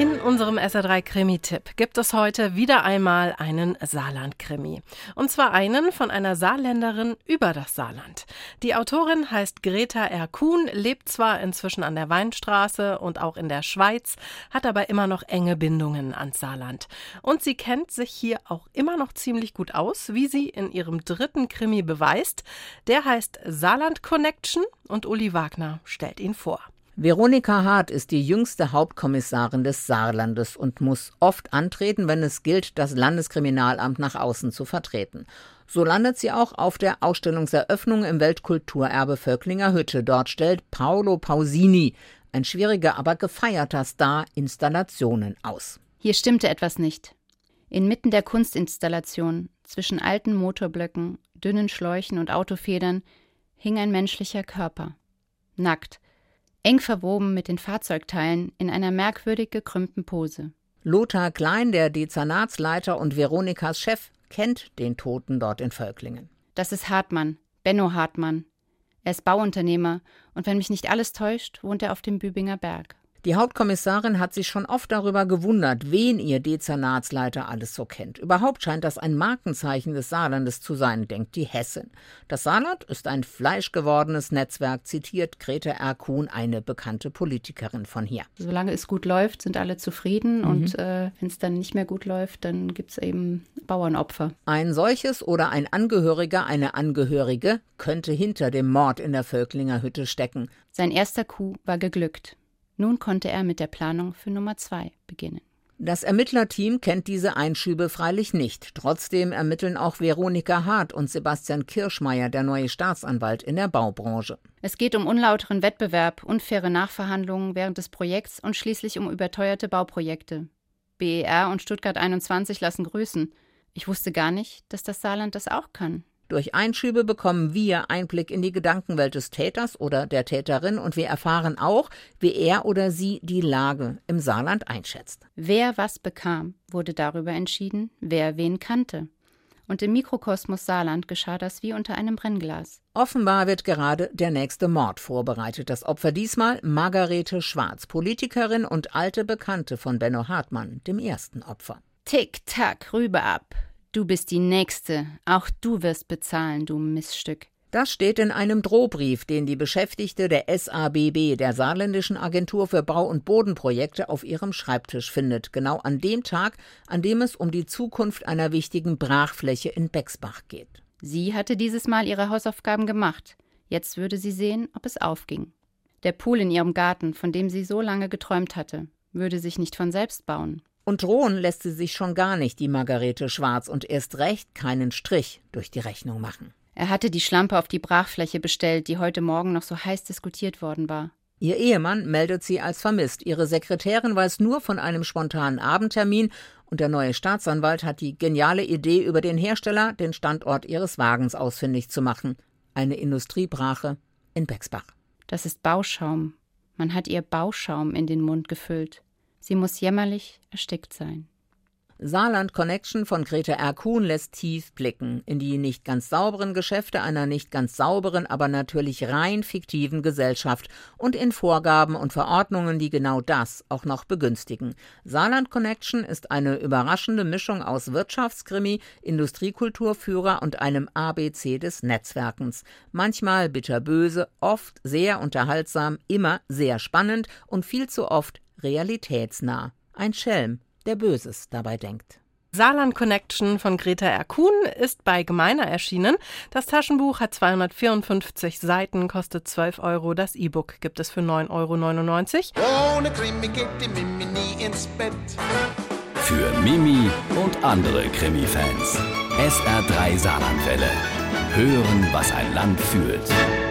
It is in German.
In unserem SR3 Krimi-Tipp gibt es heute wieder einmal einen Saarland-Krimi. Und zwar einen von einer Saarländerin über das Saarland. Die Autorin heißt Greta R. Kuhn, lebt zwar inzwischen an der Weinstraße und auch in der Schweiz, hat aber immer noch enge Bindungen ans Saarland. Und sie kennt sich hier auch immer noch ziemlich gut aus, wie sie in ihrem dritten Krimi beweist. Der heißt Saarland Connection und Uli Wagner stellt ihn vor. Veronika Hart ist die jüngste Hauptkommissarin des Saarlandes und muss oft antreten, wenn es gilt, das Landeskriminalamt nach außen zu vertreten. So landet sie auch auf der Ausstellungseröffnung im Weltkulturerbe Völklinger Hütte. Dort stellt Paolo Pausini, ein schwieriger, aber gefeierter Star, Installationen aus. Hier stimmte etwas nicht. Inmitten der Kunstinstallation, zwischen alten Motorblöcken, dünnen Schläuchen und Autofedern, hing ein menschlicher Körper. Nackt, eng verwoben mit den Fahrzeugteilen in einer merkwürdig gekrümmten Pose. Lothar Klein, der Dezernatsleiter und Veronikas Chef, kennt den Toten dort in Völklingen. Das ist Hartmann, Benno Hartmann. Er ist Bauunternehmer und wenn mich nicht alles täuscht, wohnt er auf dem Bübinger Berg. Die Hauptkommissarin hat sich schon oft darüber gewundert, wen ihr Dezernatsleiter alles so kennt. Überhaupt scheint das ein Markenzeichen des Saarlandes zu sein, denkt die Hessin. Das Saarland ist ein fleischgewordenes Netzwerk, zitiert Grete R. Kuhn, eine bekannte Politikerin von hier. Solange es gut läuft, sind alle zufrieden mhm. und äh, wenn es dann nicht mehr gut läuft, dann gibt es eben Bauernopfer. Ein solches oder ein Angehöriger, eine Angehörige könnte hinter dem Mord in der Völklinger Hütte stecken. Sein erster Coup war geglückt. Nun konnte er mit der Planung für Nummer zwei beginnen. Das Ermittlerteam kennt diese Einschübe freilich nicht. Trotzdem ermitteln auch Veronika Hart und Sebastian Kirschmeier, der neue Staatsanwalt in der Baubranche. Es geht um unlauteren Wettbewerb, unfaire Nachverhandlungen während des Projekts und schließlich um überteuerte Bauprojekte. BER und Stuttgart 21 lassen grüßen. Ich wusste gar nicht, dass das Saarland das auch kann. Durch Einschübe bekommen wir Einblick in die Gedankenwelt des Täters oder der Täterin und wir erfahren auch, wie er oder sie die Lage im Saarland einschätzt. Wer was bekam, wurde darüber entschieden, wer wen kannte. Und im Mikrokosmos Saarland geschah das wie unter einem Brennglas. Offenbar wird gerade der nächste Mord vorbereitet. Das Opfer diesmal Margarete Schwarz, Politikerin und alte Bekannte von Benno Hartmann, dem ersten Opfer. Tick-Tack, rüber ab. Du bist die Nächste. Auch du wirst bezahlen, du Missstück. Das steht in einem Drohbrief, den die Beschäftigte der SABB, der Saarländischen Agentur für Bau- und Bodenprojekte, auf ihrem Schreibtisch findet, genau an dem Tag, an dem es um die Zukunft einer wichtigen Brachfläche in Bexbach geht. Sie hatte dieses Mal ihre Hausaufgaben gemacht. Jetzt würde sie sehen, ob es aufging. Der Pool in ihrem Garten, von dem sie so lange geträumt hatte, würde sich nicht von selbst bauen. Und drohen lässt sie sich schon gar nicht, die Margarete Schwarz, und erst recht keinen Strich durch die Rechnung machen. Er hatte die Schlampe auf die Brachfläche bestellt, die heute Morgen noch so heiß diskutiert worden war. Ihr Ehemann meldet sie als vermisst. Ihre Sekretärin weiß nur von einem spontanen Abendtermin und der neue Staatsanwalt hat die geniale Idee, über den Hersteller den Standort ihres Wagens ausfindig zu machen. Eine Industriebrache in Bexbach. Das ist Bauschaum. Man hat ihr Bauschaum in den Mund gefüllt. Sie muss jämmerlich erstickt sein. Saarland Connection von Grete R. Kuhn lässt tief blicken in die nicht ganz sauberen Geschäfte einer nicht ganz sauberen, aber natürlich rein fiktiven Gesellschaft und in Vorgaben und Verordnungen, die genau das auch noch begünstigen. Saarland Connection ist eine überraschende Mischung aus Wirtschaftskrimi, Industriekulturführer und einem ABC des Netzwerkens. Manchmal bitterböse, oft sehr unterhaltsam, immer sehr spannend und viel zu oft realitätsnah. Ein Schelm, der Böses dabei denkt. Saarland Connection von Greta R. Kuhn ist bei Gemeiner erschienen. Das Taschenbuch hat 254 Seiten, kostet 12 Euro. Das E-Book gibt es für 9,99 Euro. Ohne Krimi geht die Mimi nie ins Bett. Für Mimi und andere Krimi-Fans. SR3 Saarlandwelle. Hören, was ein Land fühlt.